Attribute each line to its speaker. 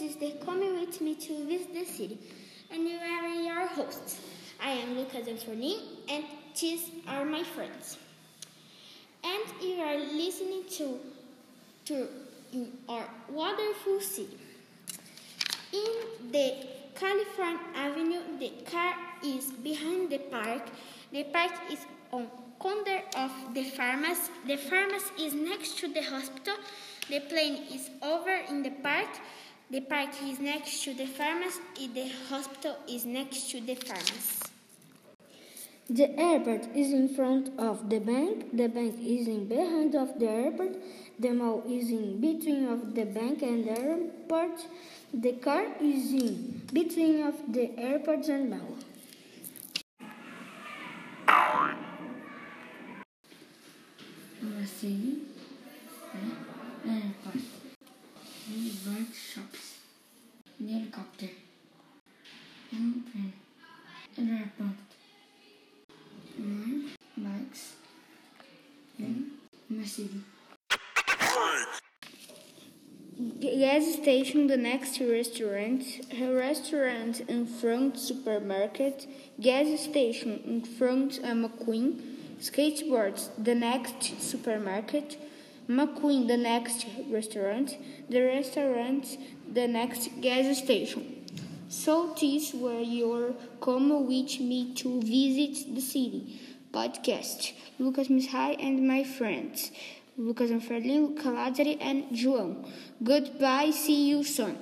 Speaker 1: is the Come With Me to Visit the City, and you are your hosts. I am Lucas Antonin, and these are my friends. And you are listening to, to in our wonderful city. In the California Avenue, the car is behind the park. The park is on corner of the pharmacy. The pharmacy is next to the hospital. The plane is over in the park. The park is next to the pharmacy. The hospital is next to the pharmacy.
Speaker 2: The airport is in front of the bank. The bank is in behind of the airport. The mall is in between of the bank and the airport. The car is in between of the airport and mall.
Speaker 3: Uma city, airport, workshops, the helicopter, airplane, airport, one bikes, uma city.
Speaker 2: Gas station, the next restaurant, a restaurant in front supermarket, gas station in front a McQueen, skateboards, the next supermarket, McQueen, the next restaurant, the restaurant, the next gas station. So these were your come with me to visit the city podcast. Lucas Mishai and my friends. Lucas Anferlin, Calazari, and João. Goodbye, see you soon.